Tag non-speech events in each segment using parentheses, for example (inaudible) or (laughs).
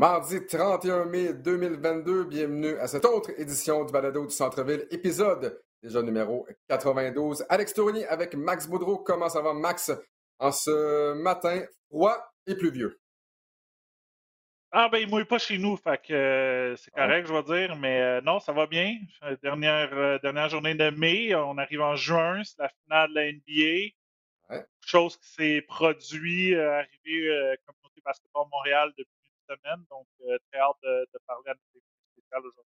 Mardi 31 mai 2022, bienvenue à cette autre édition du Balado du Centre-Ville, épisode déjà numéro 92. Alex Tourny avec Max Boudreau. Comment ça va, Max, en ce matin froid et pluvieux? Ah ben il mouille pas chez nous, fait que euh, c'est ah. correct, je vais dire, mais euh, non, ça va bien. Dernière, euh, dernière journée de mai, on arrive en juin, c'est la finale de la NBA. Ouais. Chose qui s'est produit, arrivé Communauté Basketball Montréal depuis semaine. Donc, euh, très hâte de, parler à notre aujourd'hui.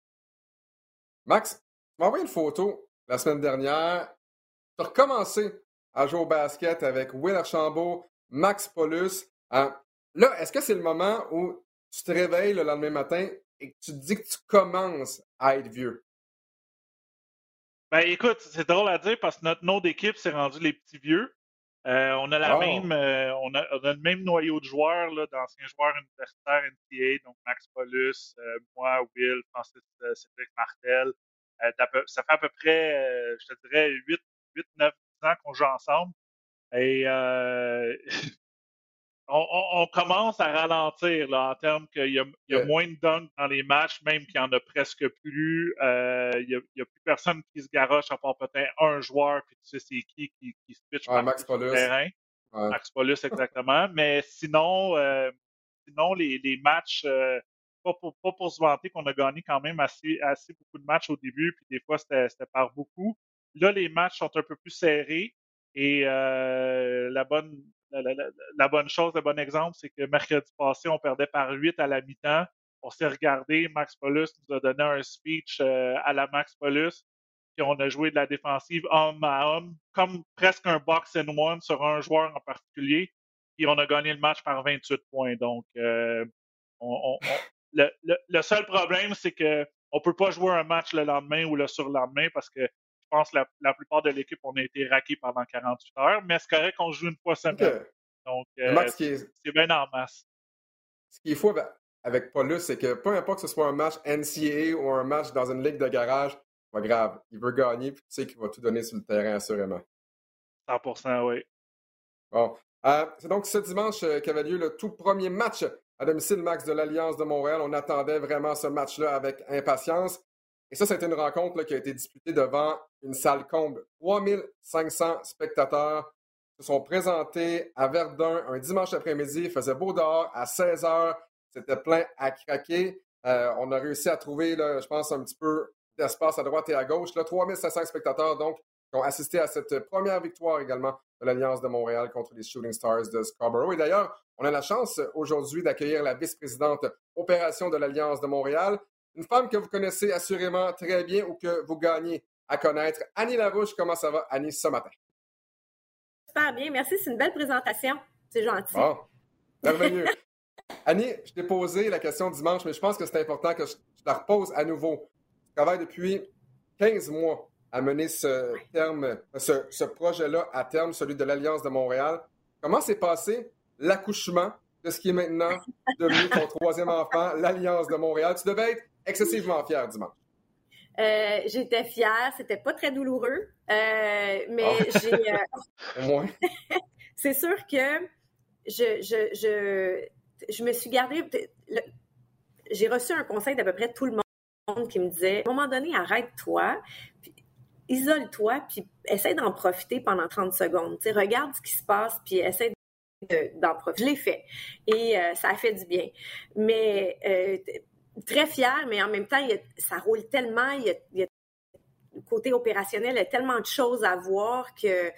Max, tu m'as envoyé une photo la semaine dernière. Tu as recommencé à jouer au basket avec Will Archambault, Max Paulus. Euh, là, est-ce que c'est le moment où tu te réveilles le lendemain matin et que tu te dis que tu commences à être vieux? Ben écoute, c'est drôle à dire parce que notre nom d'équipe s'est rendu les petits vieux. Euh, on a la même, euh, on, a, le même noyau de joueurs, d'anciens joueurs universitaires NCA, donc Max Paulus, euh, moi, Will, Francis Cédric Martel. ça fait à peu près, je te dirais, 8, 8 9 ans qu'on joue ensemble. Et (laughs) on, commence à ralentir là, en termes qu'il y a, y a moins de dunks dans les matchs, même qu'il y en a presque plus. Euh, il n'y a, plus personne qui se garoche à part peut-être un joueur, puis tu sais c'est qui qui, qui se pitch ouais, Max Paulus. terrain. Max Paulus, (laughs) exactement. Mais sinon, euh, sinon les, les matchs, euh, pas, pour, pas pour se vanter qu'on a gagné quand même assez, assez beaucoup de matchs au début, puis des fois c'était par beaucoup. Là, les matchs sont un peu plus serrés. Et la bonne la, bonne chose, le bon exemple, c'est que mercredi passé, on perdait par 8 à la mi-temps. On s'est regardé, Max Paulus nous a donné un speech euh, à la Max Paulus, puis on a joué de la défensive homme à homme, comme presque un box and one sur un joueur en particulier, et on a gagné le match par 28 points. Donc, euh, le, seul problème, c'est que on peut pas jouer un match le lendemain ou le surlendemain parce que pense que la, plupart de l'équipe, on a été raqués pendant 48 heures, mais c'est correct qu'on joue une fois semaine. Donc, euh, c'est bien en masse. Ce qui est fou avec Paulus, c'est que peu importe que ce soit un match NCAA ou un match dans une ligue de garage, pas grave. Il veut gagner, puis tu sais qu'il va tout donner sur le terrain, assurément. 100% oui. Bon. Euh, c'est donc ce dimanche euh, qu'avait lieu le tout premier match à domicile Max de l'Alliance de Montréal. On attendait vraiment ce match-là avec impatience. Et ça, c'était une rencontre qui a été disputée devant une salle comble. 3500 spectateurs se sont présentés à Verdun un dimanche après-midi. Il faisait beau dehors à 16 h. C'était plein à craquer. Euh, on a réussi à trouver, je pense, un petit peu d'espace à droite et à gauche. Là, 3500 spectateurs, donc, qui ont assisté à cette première victoire également de l'Alliance de Montréal contre les Shooting Stars de Scarborough. Et d'ailleurs, on a la chance aujourd'hui d'accueillir la vice-présidente opération de l'Alliance de Montréal, une femme que vous connaissez assurément très bien ou que vous gagnez à connaître. Annie Larouche, comment ça va, Annie, ce matin? Super bien, merci. C'est une belle présentation. C'est gentil. Bon, merveilleux. (laughs) Annie, je t'ai posé la question dimanche, mais je pense que c'est important que je, la repose à nouveau. Je travaille depuis 15 mois à mener ce terme, ce, projet-là à terme, celui de l'Alliance de Montréal. Comment s'est passé l'accouchement de ce qui est maintenant devenu ton troisième enfant, l'Alliance de Montréal? Tu devais être excessivement fière dimanche. Euh, j'étais fière, c'était pas très douloureux, euh, mais ah. j'ai. Euh, (laughs) (laughs) c'est sûr que je, je, je, je me suis gardée. J'ai reçu un conseil d'à peu près tout le monde qui me disait à un moment donné, arrête-toi, isole-toi, puis essaie d'en profiter pendant 30 secondes. sais, regarde ce qui se passe, puis essaie d'en profiter. Je l'ai fait et ça a fait du bien. Mais très fière, mais en même temps, ça roule tellement, il y, a, le côté opérationnel, il y a tellement de choses à voir que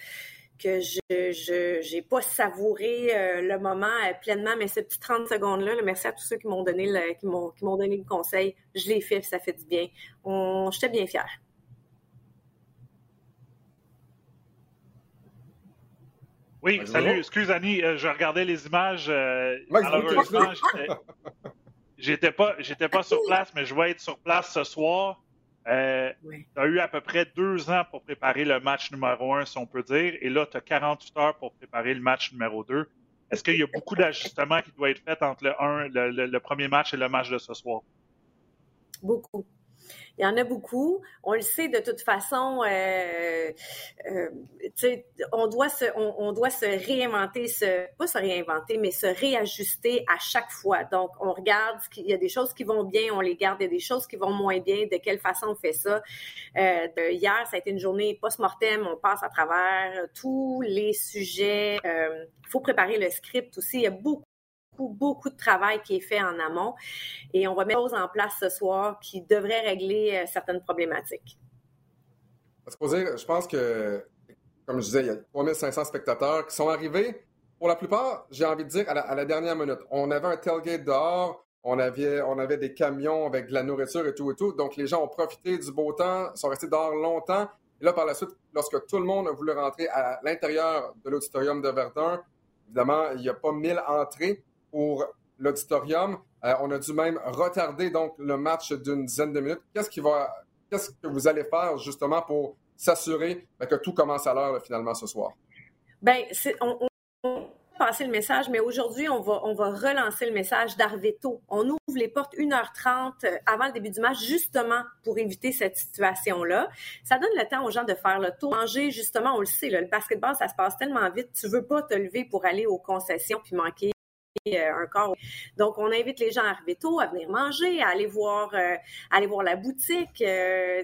que je n'ai pas savouré euh, le moment euh, pleinement, mais ces petites 30 secondes-là, merci à tous ceux qui m'ont donné le, qui m'ont, qui m'ont donné le conseil. Je l'ai fait, ça fait du bien. On, j'étais bien fière. Oui, salut, excuse Annie, euh, je regardais les images. J'étais (laughs) pas, j'étais pas sur place, mais je vais être sur place ce soir. Euh, Tu as eu à peu près deux ans pour préparer le match numéro un, si on peut dire, et là, tu as 48 heures pour préparer le match numéro deux. Est-ce qu'il y a beaucoup d'ajustements qui doivent être faits entre le, un, le, premier match et le match de ce soir? Beaucoup. Il y en a beaucoup. On le sait de toute façon. Euh, euh, on doit se, on, doit se réinventer, se, pas se réinventer, mais se réajuster à chaque fois. Donc, on regarde qu'il y a des choses qui vont bien, on les garde. Il y a des choses qui vont moins bien. De quelle façon on fait ça? Euh, Hier, ça a été une journée post-mortem. On passe à travers tous les sujets. Il faut préparer le script aussi. Il y a beaucoup beaucoup, de travail qui est fait en amont et on va mettre des choses en place ce soir qui devraient régler euh, certaines problématiques. je pense que, comme je disais, il y a 3500 spectateurs qui sont arrivés. Pour la plupart, j'ai envie de dire, à la, dernière minute. On avait un tailgate dehors, on avait, on avait des camions avec de la nourriture et tout et tout. Donc, les gens ont profité du beau temps, sont restés dehors longtemps. Et là, par la suite, lorsque tout le monde a voulu rentrer à l'intérieur de l'auditorium de Verdun, évidemment, il n'y a pas mille entrées pour l'auditorium. Euh, on a dû même retarder donc le match d'une dizaine de minutes. Qu'est-ce qui va, qu'est-ce que vous allez faire justement pour s'assurer ben, que tout commence à l'heure finalement ce soir? Bien, on, on passer le message, mais aujourd'hui, on va, on va relancer le message d'Arveto. On ouvre les portes 1h30 euh, avant le début du match, justement pour éviter cette situation-là. Ça donne le temps aux gens de faire le tour. Manger, justement, on le sait, le basketball, ça se passe tellement vite. Tu veux pas te lever pour aller aux concessions puis manquer un corps. Donc, on invite les gens à arriver tôt, à venir manger, à aller voir, euh, aller voir la boutique. Euh,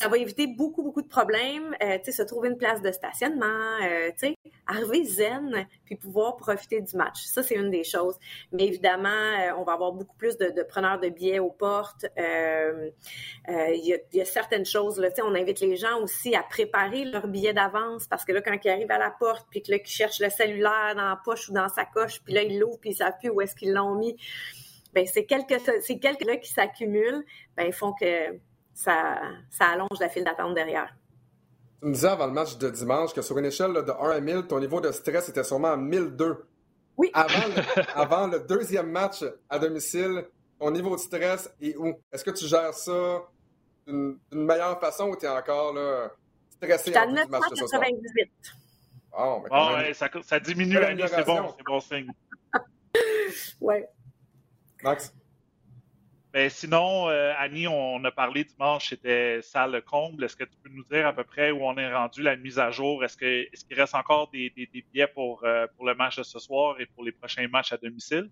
ça va éviter beaucoup, beaucoup de problèmes. Euh, tu sais, se trouver une place de stationnement, euh, tu sais, arriver zen, puis pouvoir profiter du match. Ça, c'est une des choses. Mais évidemment, euh, on va avoir beaucoup plus de, preneurs de billets aux portes. Il y, a, certaines choses, tu sais, on invite les gens aussi à préparer leurs billets d'avance parce que là, quand ils arrivent à la porte, puis que là, qu'ils cherchent le cellulaire dans la poche ou dans sa coche, puis là, ils l'ouvrent, puis ils savent plus où est-ce qu'ils l'ont mis. Ben, c'est quelques, c'est quelques là qui s'accumulent, ben, ils font que ça, allonge la file d'attente derrière. Tu me disais avant le match de dimanche que sur une échelle de 1 à 1000, ton niveau de stress était sûrement à 1002. Oui. (laughs) Avant le, deuxième match à domicile, ton niveau de stress est où? Est-ce que tu gères ça d'une meilleure façon ou tu es encore là, stressé à du match de ce soir? Oh, ouais, ça, ça, diminue, c'est bon, c'est bon signe. (laughs) ouais. Max? Mais ben, sinon, euh, Annie, on a parlé dimanche, c'était salle comble. Est-ce que tu peux nous dire à peu près où on est rendu la mise à jour? Est-ce qu'il est reste encore des, billets pour, euh, pour le match de ce soir et pour les prochains matchs à domicile?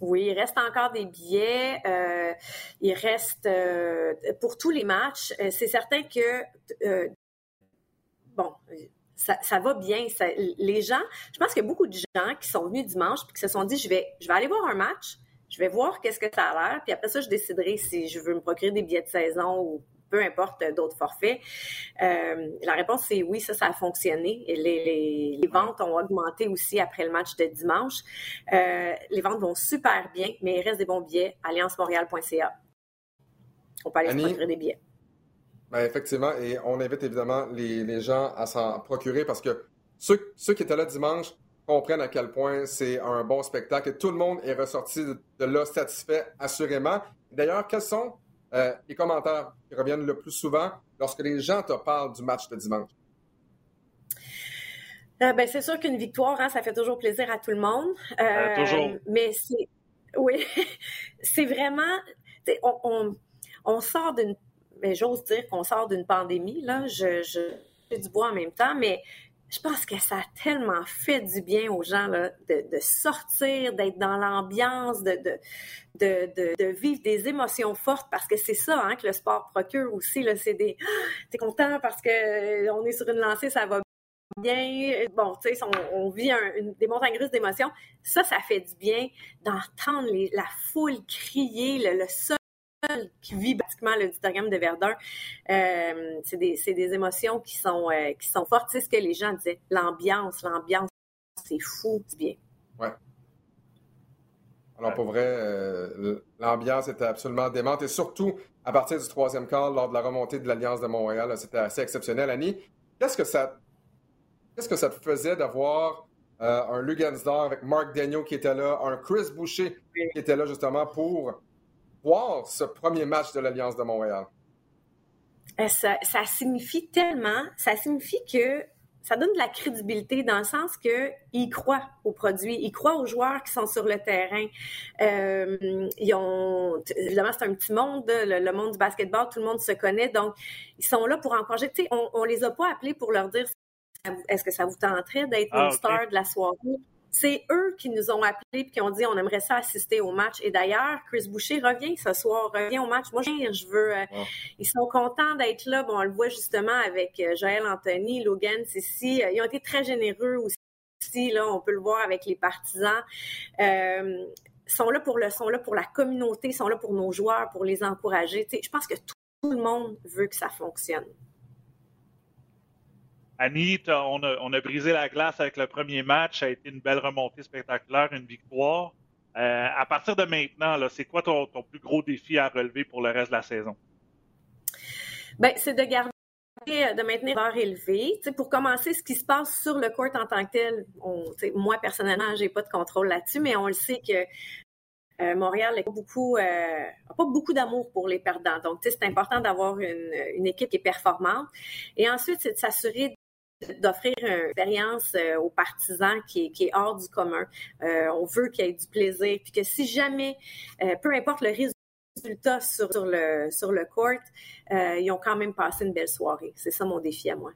Oui, il reste encore des billets. Euh, il reste pour tous les matchs. c'est certain que bon, ça, ça, va bien. les gens, je pense qu'il y a beaucoup de gens qui sont venus dimanche et qui se sont dit je vais, je vais aller voir un match je vais voir qu'est-ce que ça a l'air, puis après ça, je déciderai si je veux me procurer des billets de saison ou peu importe d'autres forfaits. Euh, la réponse, c'est oui, ça, ça a fonctionné. Et les, les, ventes ont augmenté aussi après le match de dimanche. Euh, les ventes vont super bien, mais il reste des bons billets. alliancemontréal.ca. On peut aller se procurer des billets. Ben effectivement, et on invite évidemment les, les gens à s'en procurer parce que ceux, ceux qui étaient là dimanche comprennent à quel point c'est un bon spectacle et tout le monde est ressorti de là satisfait, assurément. D'ailleurs, quels sont euh, les commentaires qui reviennent le plus souvent lorsque les gens te parlent du match de dimanche? Euh, ben, c'est sûr qu'une victoire, hein, ça fait toujours plaisir à tout le monde. Euh, toujours. Mais c'est, oui, (laughs) c'est vraiment, on, on, sort d'une, mais j'ose dire qu'on sort d'une pandémie là. Je, je fais du bois en même temps, mais je pense que ça a tellement fait du bien aux gens là, de, sortir, d'être dans l'ambiance, de, de, de, vivre des émotions fortes parce que c'est ça hein, que le sport procure aussi. C'est des t'es content parce que euh, on est sur une lancée, ça va bien. Bon, tu sais, on, vit des montagnes russes d'émotions. Ça, ça fait du bien d'entendre la foule crier, le, le sol qui vit pratiquement l'auditorium de Verdun. Euh, c'est des, des, émotions qui sont, euh, qui sont fortes. C'est ce que les gens disaient. L'ambiance, l'ambiance, c'est fou, c'est bien. Ouais. Alors, pour vrai, euh, l'ambiance était absolument démente et surtout à partir du troisième quart, lors de la remontée de l'Alliance de Montréal, c'était assez exceptionnel. Annie, qu'est-ce que ça, qu'est-ce que te faisait d'avoir un Lugansdor avec Mark Daniel qui était là, un Chris Boucher qui était là justement pour voir ce premier match de l'Alliance de Montréal? Euh, ça, signifie tellement, ça signifie que ça donne de la crédibilité dans le sens que ils croient aux produits, ils croient aux joueurs qui sont sur le terrain. Euh, ils ont, évidemment, c'est un petit monde, le, monde du basketball, tout le monde se connaît, donc ils sont là pour encourager. Tu sais, on, on les a pas appelés pour leur dire est-ce que ça vous tenterait d'être ah, une star de la soirée? C'est eux qui nous ont appelés et qui ont dit on aimerait ça assister au match. Et d'ailleurs, Chris Boucher revient ce soir, revient au match. Moi, je veux. Euh, ils sont contents d'être là. Bon, on le voit justement avec euh, Joël Anthony, Logan Sissi. Euh, ils ont été très généreux aussi. Là, on peut le voir avec les partisans. Euh, sont là pour le, sont là pour la communauté, sont là pour nos joueurs, pour les encourager. je pense que tout le monde veut que ça fonctionne. Annie, on a, brisé la glace avec le premier match. Ça a été une belle remontée spectaculaire, une victoire. Euh, à partir de maintenant, c'est quoi ton, plus gros défi à relever pour le reste de la saison? Ben, c'est de garder euh, de maintenir l'heure élevée. pour commencer, ce qui se passe sur le court en tant que tel, moi personnellement, j'ai pas de contrôle là-dessus, mais on le sait que euh, Montréal n'a pas beaucoup, pas beaucoup d'amour pour les perdants. Donc, c'est important d'avoir une, une, équipe qui est performante. Et ensuite, c'est de s'assurer d'offrir une expérience euh, aux partisans qui est, hors du commun. Euh, on veut qu'il y ait du plaisir, puis que si jamais, euh, peu importe le résultat sur, le, sur le court, ils ont quand même passé une belle soirée. C'est ça mon défi à moi.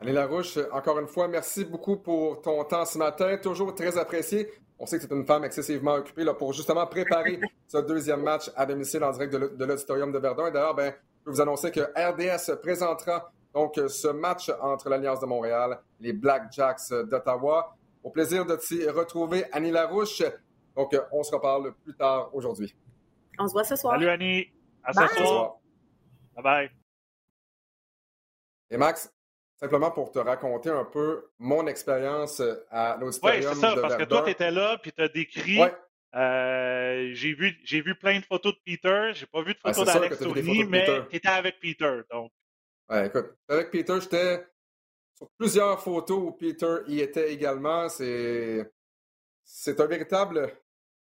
Annie Larouche, encore une fois, merci beaucoup pour ton temps ce matin, toujours très apprécié. On sait que c'est une femme excessivement occupée là, pour justement préparer (laughs) ce deuxième match à domicile en direct de l'Auditorium de Verdun. D'ailleurs, ben, je vais vous annoncer que RDS présentera donc, euh, ce match entre l'Alliance de Montréal, les Black Jacks d'Ottawa. Au plaisir de t'y retrouver, Annie Larouche. Donc, euh, on se reparle plus tard aujourd'hui. On se voit ce soir. Salut, Annie. À ce soir. Bye bye. Et Max, simplement pour te raconter un peu mon expérience à l'auditorium Oui, c'est ça, parce que toi, tu étais là, puis tu as décrit... Euh, j'ai vu, j'ai vu plein de photos de Peter. J'ai pas vu de photos d'Alex Tourny, mais tu étais avec Peter. Donc, Ouais, écoute, avec Peter, j'étais sur plusieurs photos où Peter y était également. C'est, c'est un véritable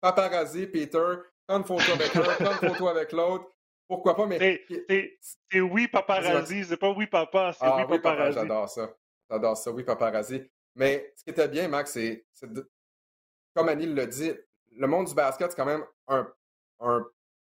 paparazzi, Peter. Prendre une photo avec l'un, prendre une photo avec l'autre. Pourquoi pas, mais. C'est oui, paparazzi, c'est pas oui, papa, c'est ah, oui, paparazzi. j'adore ça. J'adore ça, oui, paparazzi. Mais ce qui était bien, Max, c'est, comme Annie l'a dit, le monde du basket, c'est quand même un, un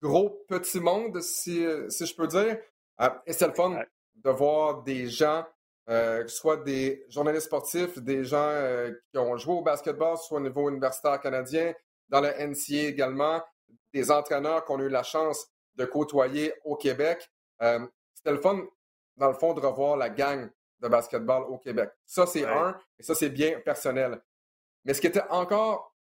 gros petit monde, si, si je peux dire. Ah, et c'est le fun de voir des gens, euh, soit des journalistes sportifs, des gens euh, qui ont joué au basketball, soit au niveau universitaire canadien, dans le NCA également, des entraîneurs qu'on a eu la chance de côtoyer au Québec. Euh, c'était le fun, dans le fond, de revoir la gang de basketball au Québec. Ça, c'est un, et ça, c'est bien personnel. Mais ce qui était encore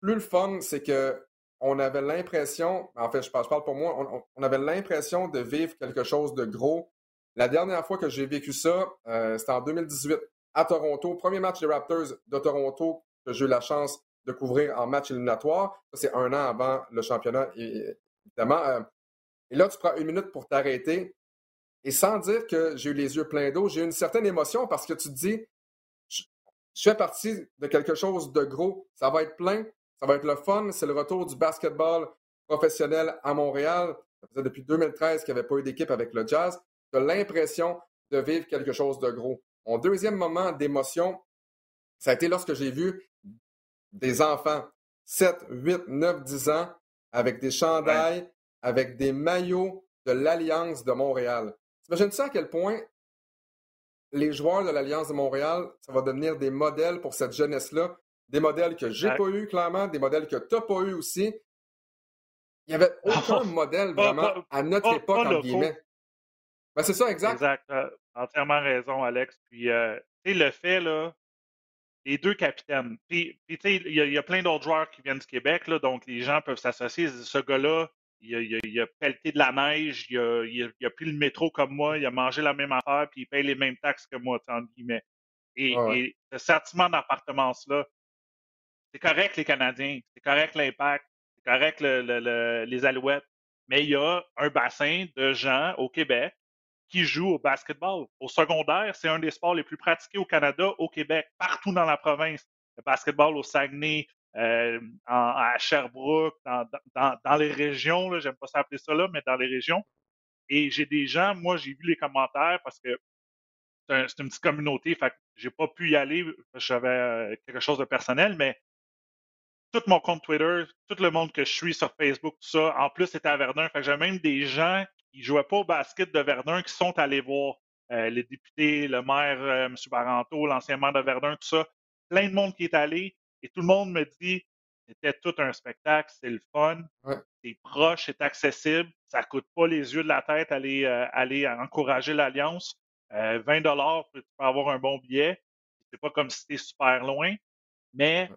plus le fun, c'est que on avait l'impression, en fait, je parle, pour moi, on avait l'impression de vivre quelque chose de gros la dernière fois que j'ai vécu ça, euh, c'était en 2018 à Toronto. Premier match des Raptors de Toronto que j'ai eu la chance de couvrir en match éliminatoire. Ça, c'est un an avant le championnat, évidemment. Euh. et là, tu prends une minute pour t'arrêter. Et sans dire que j'ai eu les yeux pleins d'eau, j'ai eu une certaine émotion parce que tu te dis, je, fais partie de quelque chose de gros. Ça va être plein, ça va être le fun. C'est le retour du basketball professionnel à Montréal. Ça faisait depuis 2013 qu'il n'y avait pas eu d'équipe avec le Jazz tu as l'impression de vivre quelque chose de gros. Mon deuxième moment d'émotion, ça a été lorsque j'ai vu des enfants, 7, 8, 9, 10 ans, avec des chandails, avec des maillots de l'Alliance de Montréal. T'imagines-tu à quel point les joueurs de l'Alliance de Montréal, ça va devenir des modèles pour cette jeunesse-là, des modèles que j'ai pas eu clairement, des modèles que tu n'as pas eu aussi. Il n'y avait aucun modèle vraiment à notre époque, en guillemets. Ben, c'est ça, exact. Exact. Entièrement raison, Alex. Puis, euh, tu sais, le fait, là, les deux capitaines. Puis, tu sais, il y, a plein d'autres joueurs qui viennent du Québec, là, donc les gens peuvent s'associer. Ce gars-là, il a, il, a, pelleté de la neige, il a, il a, pris le métro comme moi, il a mangé la même affaire, puis il paye les mêmes taxes que moi, entre guillemets. Et, et ce sentiment d'appartenance-là, c'est correct les Canadiens, c'est correct l'impact, c'est correct le, les Alouettes, mais il y a un bassin de gens au Québec qui jouent au basketball. Au secondaire, c'est un des sports les plus pratiqués au Canada, au Québec, partout dans la province. Le basketball au Saguenay, euh, à Sherbrooke, dans, les régions, j'aime pas s'appeler ça là, mais dans les régions. Et j'ai des gens, moi j'ai vu les commentaires parce que c'est une petite communauté, fait que j'ai pas pu y aller j'avais euh, quelque chose de personnel, mais tout mon compte Twitter, tout le monde que je suis sur Facebook, tout ça, en plus, c'était à Verdun. Fait que j'ai même des gens qui jouaient pas au basket de Verdun qui sont allés voir euh, les députés, le maire, euh, M. Baranto, l'ancien maire de Verdun, tout ça. Plein de monde qui est allé et tout le monde me dit c'était tout un spectacle, c'est le fun, c'est proche, c'est accessible, ça coûte pas les yeux de la tête aller, euh, aller encourager l'Alliance. 20 dollars, tu peux avoir un bon billet. C'est pas comme si c'était super loin, mais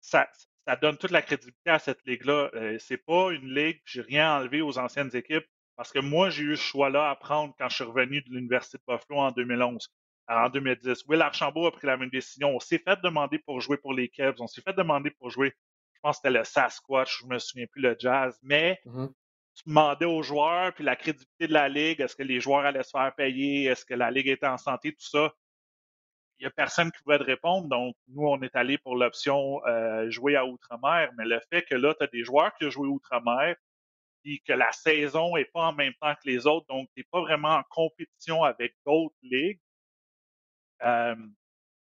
ça, ça donne toute la crédibilité à cette ligue-là. Euh, c'est pas une ligue, j'ai rien enlevé aux anciennes équipes, parce que moi, j'ai eu ce choix-là à prendre quand je suis revenu de l'Université de Buffalo en 2011, en 2010. Will Archambault a pris la même décision. On s'est fait demander pour jouer pour les Cavs, on s'est fait demander pour jouer, je pense que c'était le Sasquatch, je me souviens plus, le Jazz, mais mm-hmm. tu demandais aux joueurs, puis la crédibilité de la ligue, est-ce que les joueurs allaient se faire payer, est-ce que la ligue était en santé, tout ça il n'y a personne qui pouvait te répondre. Donc, nous, on est allé pour l'option euh, jouer à Outre-mer. Mais le fait que là, tu as des joueurs qui ont joué Outre-mer, puis que la saison n'est pas en même temps que les autres, donc tu n'es pas vraiment en compétition avec d'autres ligues, euh,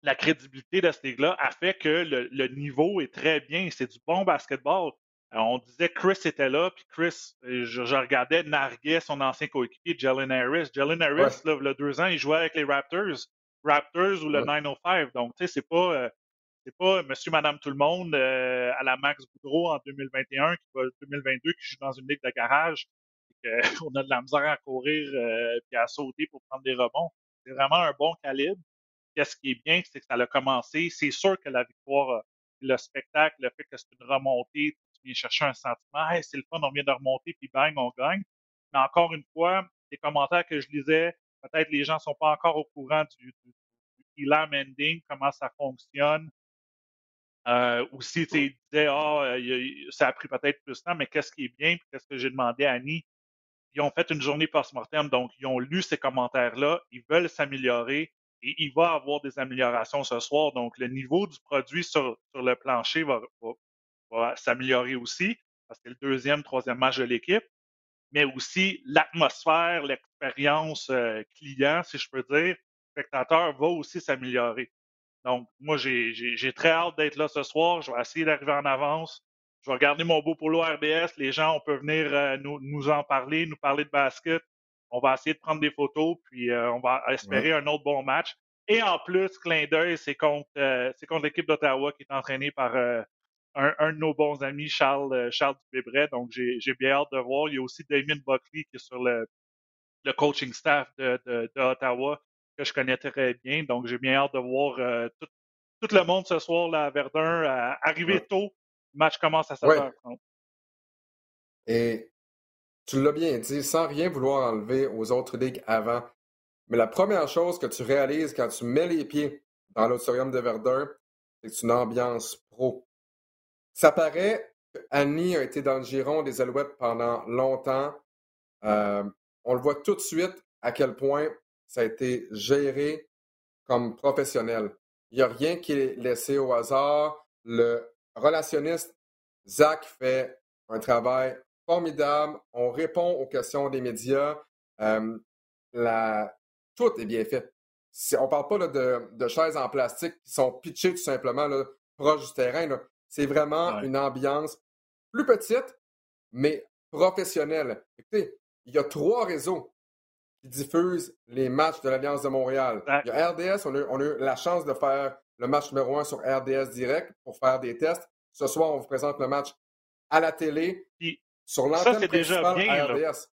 la crédibilité de cette ligue-là a fait que le, niveau est très bien. C'est du bon basketball. Euh, on disait Chris était là, puis Chris, je, regardais narguer son ancien coéquipier, Jalen Harris. Jalen Harris, là, il y a deux ans, il jouait avec les Raptors. Raptors ou le 905. Donc, tu sais, c'est pas, euh, c'est pas monsieur, madame, tout le monde euh, à la Max Boudreau en 2021, qui va 2022, qui joue dans une ligue de garage, et qu'on (laughs) a de la misère à courir euh, puis à sauter pour prendre des rebonds. C'est vraiment un bon calibre. Qu'est-ce qui est bien, c'est que ça a commencé. C'est sûr que la victoire, le spectacle, le fait que c'est une remontée, tu viens chercher un sentiment, hey, c'est le fun, on vient de remonter, puis bang, on gagne. Mais encore une fois, les commentaires que je lisais, peut-être les gens ne sont pas encore au courant du, du, Ending, comment ça fonctionne. Euh, aussi, tu disais, ah, ça a pris peut-être plus de temps, mais qu'est-ce qui est bien, qu'est-ce que j'ai demandé à Annie? Ils ont fait une journée post-mortem, donc ils ont lu ces commentaires-là, ils veulent s'améliorer et il va avoir des améliorations ce soir. Donc, le niveau du produit sur, le plancher va, va s'améliorer aussi, parce que c'est le deuxième, troisième match de l'équipe mais aussi l'atmosphère, l'expérience euh, client, si je peux dire, spectateur va aussi s'améliorer. Donc, moi, j'ai très hâte d'être là ce soir. Je vais essayer d'arriver en avance. Je vais regarder mon beau polo RDS. Les gens, on peut venir euh, nous, nous, en parler, nous parler de basket. On va essayer de prendre des photos, puis euh, on va espérer un autre bon match. Et en plus, clin d'œil, c'est contre, contre l'équipe d'Ottawa qui est entraînée par un, de nos bons amis, Charles, euh, Charles Dubébret. Donc, j'ai bien hâte de voir. Il y a aussi Damien Buckley qui est sur le, le coaching staff de, de, Ottawa que je connais très bien. Donc, j'ai bien hâte de voir euh, tout, tout, le monde ce soir là, à Verdun. arriver tôt, le match commence à 7h30. Et tu l'as bien dit, sans rien vouloir enlever aux autres ligues avant. Mais la première chose que tu réalises quand tu mets les pieds dans l'auditorium de Verdun, c'est une ambiance pro. Ça paraît qu'Annie a été dans le giron des Alouettes pendant longtemps. Euh, on le voit tout de suite à quel point ça a été géré comme professionnel. Il n'y a rien qui est laissé au hasard. Le relationniste, Zach, fait un travail formidable. On répond aux questions des médias. Euh, tout est bien fait. on ne parle pas de, chaises en plastique qui sont pitchées tout simplement là, proche du terrain. C'est vraiment une ambiance plus petite, mais professionnelle. Écoutez, il y a trois réseaux qui diffusent les matchs de l'Alliance de Montréal. Il y a RDS, on a, eu la chance de faire le match numéro un sur RDS direct pour faire des tests. Ce soir, on vous présente le match à la télé, sur l'antenne principale déjà bien, RDS.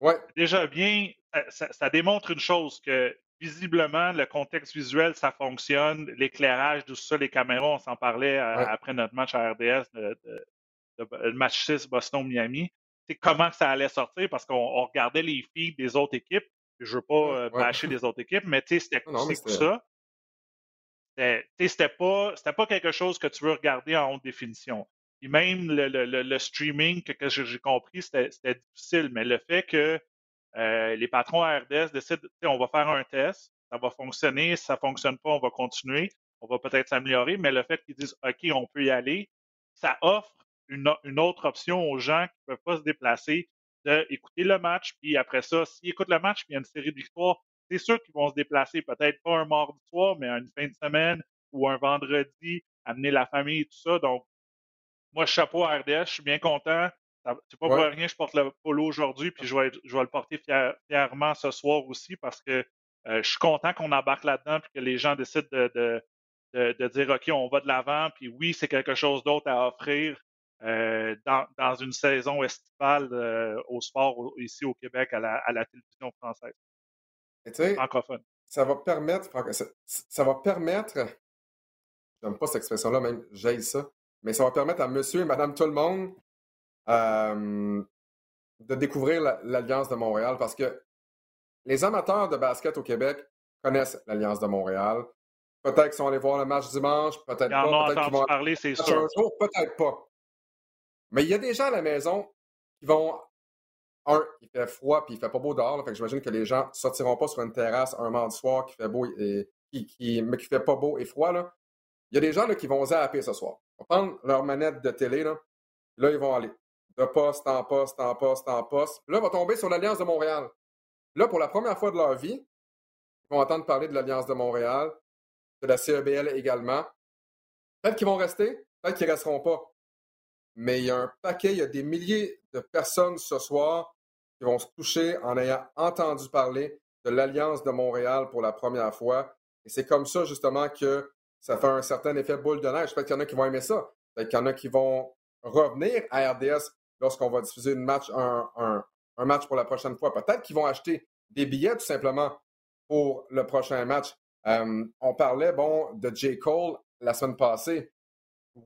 Ouais. Déjà bien, ça, démontre une chose que visiblement, le contexte visuel, ça fonctionne. L'éclairage, tout ça, les caméras, on s'en parlait euh, après notre match à RDS, le match 6 Boston-Miami. C'est comment ça allait sortir parce qu'on regardait les feeds des autres équipes. Je ne veux pas euh, bâcher les autres équipes, mais c'était ça. C'était pas, pas quelque chose que tu veux regarder en haute définition. Et même le, streaming, que, que j'ai compris, c'était difficile, mais le fait que euh, les patrons à RDS décident, on va faire un test, ça va fonctionner, si ça fonctionne pas, on va continuer, on va peut-être s'améliorer, mais le fait qu'ils disent, OK, on peut y aller, ça offre une, autre option aux gens qui ne peuvent pas se déplacer d'écouter le match, puis après ça, s'ils écoutent le match, puis il y a une série de victoires, c'est sûr qu'ils vont se déplacer, peut-être pas un mardi soir, mais une fin de semaine ou un vendredi, amener la famille et tout ça. Donc, moi, chapeau à RDS, je suis bien content. C'est pas pour rien que je porte le polo aujourd'hui, puis je vais, je vais le porter fièrement ce soir aussi parce que euh, je suis content qu'on embarque là-dedans puis que les gens décident de, de, dire OK, on va de l'avant, puis oui, c'est quelque chose d'autre à offrir euh, dans, dans, une saison estivale euh, au sport ici au Québec à la, à la télévision française. francophone. Ça va permettre, ça, ça va permettre, j'aime pas cette expression-là, même j'aille ça, mais ça va permettre à monsieur et madame tout le monde de découvrir l'Alliance de Montréal parce que les amateurs de basket au Québec connaissent l'Alliance de Montréal. Peut-être qu'ils sont allés voir le match dimanche, peut-être pas. Peut-être qu'ils vont parler, c'est sûr. peut-être pas. Mais il y a des gens à la maison qui vont. Un, il fait froid puis il fait pas beau dehors. fait j'imagine que les gens sortiront pas sur une terrasse un mardi soir qui fait beau et qui, mais qui fait pas beau et froid. Là. Il y a des gens là, qui vont zapper ce soir. Ils vont prendre leur manette de télé. Là, là ils vont aller de poste en poste, en poste, en poste. là, vont tomber sur l'Alliance de Montréal. Là, pour la première fois de leur vie, ils vont entendre parler de l'Alliance de Montréal, de la CEBL également. Peut-être qu'ils vont rester, peut-être qu'ils ne resteront pas. Mais il y a un paquet, il y a des milliers de personnes ce soir qui vont se toucher en ayant entendu parler de l'Alliance de Montréal pour la première fois. Et c'est comme ça, justement, que ça fait un certain effet boule de neige. Peut-être qu'il y en a qui vont aimer ça. Peut-être qu'il y en a qui vont revenir à RDS lorsqu'on va diffuser une match, un, match pour la prochaine fois. Peut-être qu'ils vont acheter des billets tout simplement pour le prochain match. Euh, on parlait, bon, de J. Cole la semaine passée.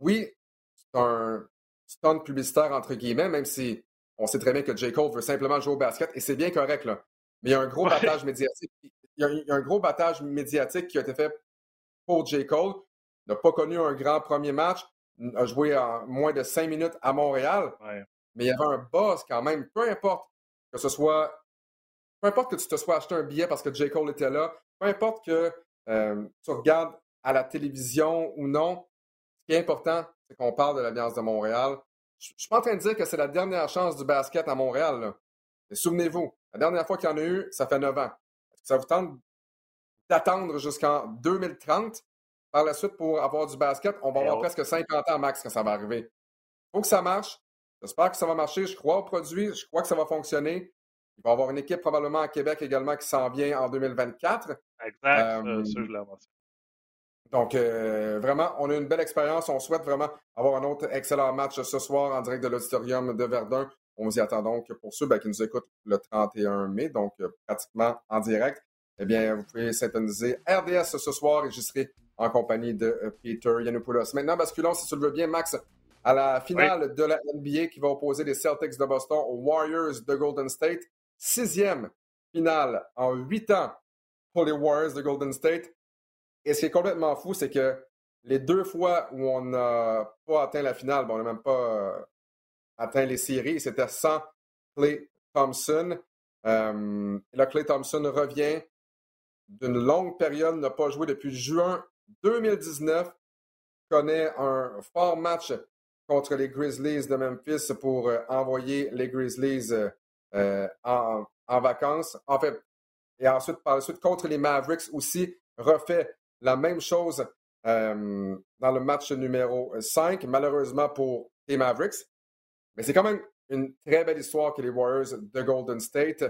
Oui, c'est un stunt publicitaire, entre guillemets, même si on sait très bien que J. Cole veut simplement jouer au basket, et c'est bien correct, là. Mais il y a un gros battage médiatique. Il y, a, un gros battage médiatique qui a été fait pour J. Cole. Il n'a pas connu un grand premier match, a joué en moins de cinq minutes à Montréal. Mais il y avait un buzz quand même, peu importe que ce soit. Peu importe que tu te sois acheté un billet parce que J. Cole était là, peu importe que euh, tu regardes à la télévision ou non, ce qui est important, c'est qu'on parle de l'Alliance de Montréal. Je ne suis pas en train de dire que c'est la dernière chance du basket à Montréal. Mais souvenez-vous, la dernière fois qu'il y en a eu, ça fait 9 ans. Est-ce que ça vous tente d'attendre jusqu'en 2030 par la suite pour avoir du basket? On va avoir presque 50 ans max quand ça va arriver. Il faut que ça marche. J'espère que ça va marcher. Je crois au produit. Je crois que ça va fonctionner. Il va y avoir une équipe probablement à Québec également qui s'en vient en 2024. Exact. Euh, ça, je donc, euh, vraiment, on a une belle expérience. On souhaite vraiment avoir un autre excellent match ce soir en direct de l'auditorium de Verdun. On vous y attend donc pour ceux ben, qui nous écoutent le 31 mai, donc euh, pratiquement en direct. Eh bien, vous pouvez syntoniser RDS ce soir et j'y serai en compagnie de Peter Yanopoulos. Maintenant, basculons, si tu le veux bien, Max, à la finale de la NBA qui va opposer les Celtics de Boston aux Warriors de Golden State. Sixième finale en huit ans pour les Warriors de Golden State. Et ce qui est complètement fou, c'est que les deux fois où on n'a pas atteint la finale, bon, on n'a même pas euh, atteint les séries, c'était sans Clay Thompson. Euh, là, Clay Thompson revient d'une longue période, n'a pas joué depuis juin 2019, connaît un fort match contre les Grizzlies de Memphis pour euh, envoyer les Grizzlies euh, euh, en, vacances. En fait, et ensuite, par la suite, contre les Mavericks aussi, refait la même chose dans le match numéro 5, malheureusement pour les Mavericks. Mais c'est quand même une très belle histoire que les Warriors de Golden State,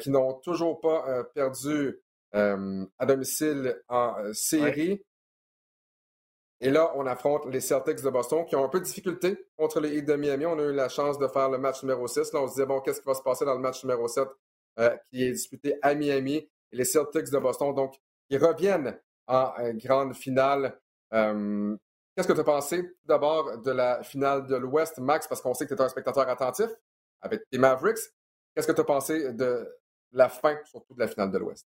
qui n'ont toujours pas perdu à domicile en série. Et là, on affronte les Celtics de Boston qui ont un peu de difficulté contre les Heat de Miami. On a eu la chance de faire le match numéro 6. Là, on se disait, bon, qu'est-ce qui va se passer dans le match numéro 7 euh, qui est disputé à Miami? Et les Celtics de Boston, donc, ils reviennent en euh, grande finale. Euh, qu'est-ce que tu as pensé d'abord de la finale de l'Ouest, Max, parce qu'on sait que tu es un spectateur attentif avec les Mavericks. Qu'est-ce que tu as pensé de la fin, surtout de la finale de l'Ouest?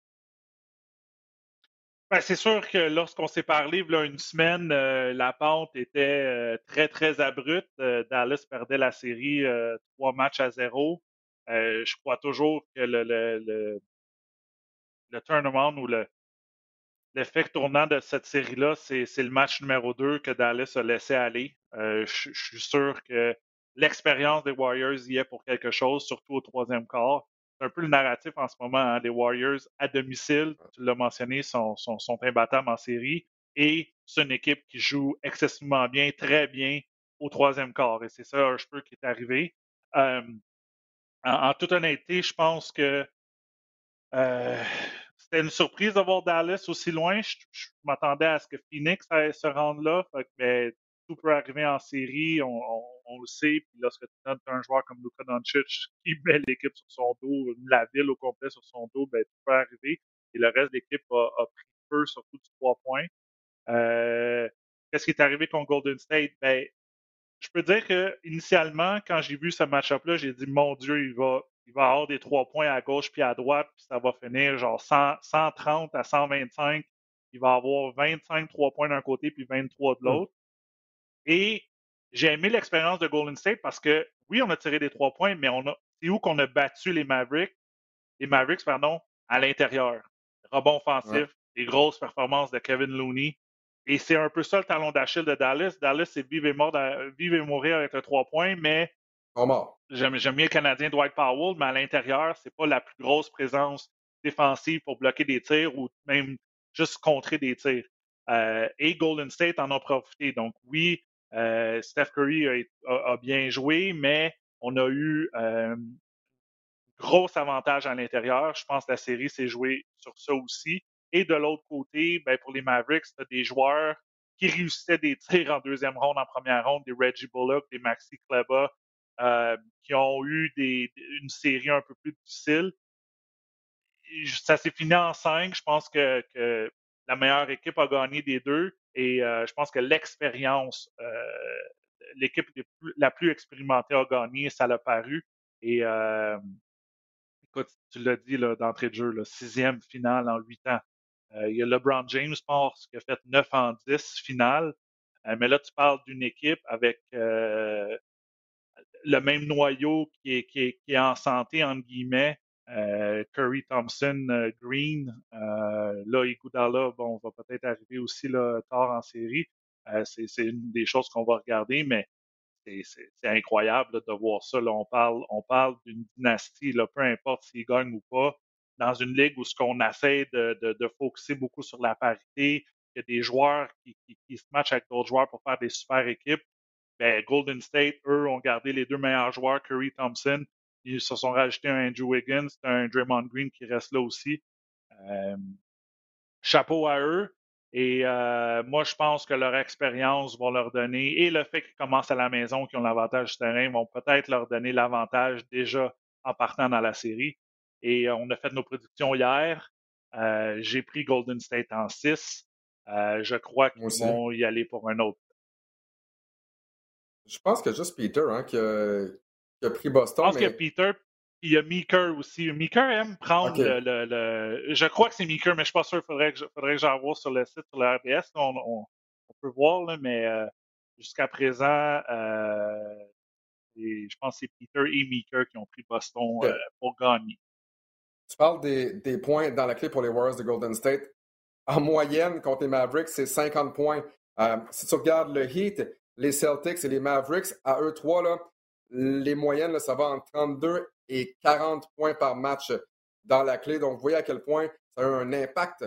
Ben, c'est sûr que lorsqu'on s'est parlé il y a une semaine, euh, la pente était euh, très, très abrupte. Euh, Dallas perdait la série trois matchs à zéro. je crois toujours que le, le, le, le ou le, l'effet tournant de cette série-là, c'est, le match numéro 2 que Dallas a laissé aller. je, suis sûr que l'expérience des Warriors y est pour quelque chose, surtout au troisième quart. Un peu le narratif en ce moment. Hein. Les Warriors à domicile, tu l'as mentionné, sont, sont, sont, imbattables en série. Et c'est une équipe qui joue excessivement bien, très bien au troisième quart. Et c'est ça, un peu qui est arrivé. Euh, en, toute honnêteté, je pense que euh, c'était une surprise d'avoir Dallas aussi loin. Je, m'attendais à ce que Phoenix se rende là. mais tout peut arriver en série, on, le sait. Puis lorsque tu donnes un joueur comme Luka Doncic qui (laughs) met l'équipe sur son dos, la ville au complet sur son dos, ben, tout peut arriver. Et le reste de l'équipe a, pris peu, surtout du trois points. Euh, qu'est-ce qui est arrivé contre Golden State? Ben, je peux dire que initialement, quand j'ai vu ce match-up-là, j'ai dit mon Dieu, il va, il va avoir des trois points à gauche puis à droite, puis ça va finir genre 130 à 125. Il va avoir 25 trois points d'un côté puis 23 de mmh. l'autre. Et j'ai aimé l'expérience de Golden State parce que oui, on a tiré des trois points, mais on a c'est où qu'on a battu les Mavericks, les Mavericks, pardon, à l'intérieur. Rebond offensif, des grosses performances de Kevin Looney. Et c'est un peu ça le talon d'Achille de Dallas. Dallas, c'est vivre et, mort, vivre et mourir avec le trois points, mais j'aime mieux le Canadien Dwight Powell, mais à l'intérieur, c'est pas la plus grosse présence défensive pour bloquer des tirs ou même juste contrer des tirs. Euh, et Golden State en a profité. Donc oui, euh, Steph Curry a, bien joué, mais on a eu euh, gros avantage à l'intérieur. Je pense que la série s'est jouée sur ça aussi. Et de l'autre côté, ben, pour les Mavericks, des joueurs qui réussissaient des (laughs) tirs en deuxième ronde, en première ronde, des Reggie Bullock, des Maxi Kleba, euh, qui ont eu une série un peu plus difficile. Ça s'est fini en cinq. Je pense que, que, la meilleure équipe a gagné des deux. Et euh, je pense que l'expérience, euh, l'équipe la plus expérimentée a gagné, ça l'a paru. Et écoute, tu l'as dit d'entrée de jeu, le sixième finale en huit ans. Euh, il y a LeBron James, pense, qui a fait 9 en 10 finales. Euh, mais là, tu parles d'une équipe avec euh, le même noyau qui est, qui est, en santé, entre guillemets. Curry, Thompson, Green. là, Iguodala, bon, va peut-être arriver aussi là, tard en série. c'est une des choses qu'on va regarder, mais c'est incroyable de voir ça. Là, on parle, on parle d'une dynastie, là, peu importe s'ils gagnent ou pas dans une ligue où ce qu'on essaie de, de, focuser beaucoup sur la parité, il y a des joueurs qui, qui, se matchent avec d'autres joueurs pour faire des super équipes. Ben, Golden State, eux, ont gardé les deux meilleurs joueurs, Curry Thompson. Ils se sont rajoutés un Andrew Wiggins, un Draymond Green qui reste là aussi. Euh, chapeau à eux. Et euh, moi, je pense que leur expérience va leur donner, et le fait qu'ils commencent à la maison, qu'ils ont l'avantage du terrain, vont peut-être leur donner l'avantage déjà en partant dans la série. Et euh, on a fait nos prédictions hier. Euh, j'ai pris Golden State en 6. Euh, je crois qu'ils vont y aller pour un autre. Je pense que juste Peter hein, qui, a, pris Boston. Je pense que Peter, il y a Meeker aussi. Meeker aime prendre le, Je crois que c'est Meeker, mais je ne suis pas sûr. Il faudrait que, j'en vois sur le site, sur le RDS. On, peut voir, mais jusqu'à présent, je pense que c'est Peter et Meeker qui ont pris Boston pour gagner. Tu parles des, points dans la clé pour les Warriors de Golden State. En moyenne, contre les Mavericks, c'est 50 points. Euh, si tu regardes le Heat, les Celtics et les Mavericks, à eux trois, là, les moyennes, ça va entre 32 et 40 points par match dans la clé. Donc, vous voyez à quel point ça a eu un impact,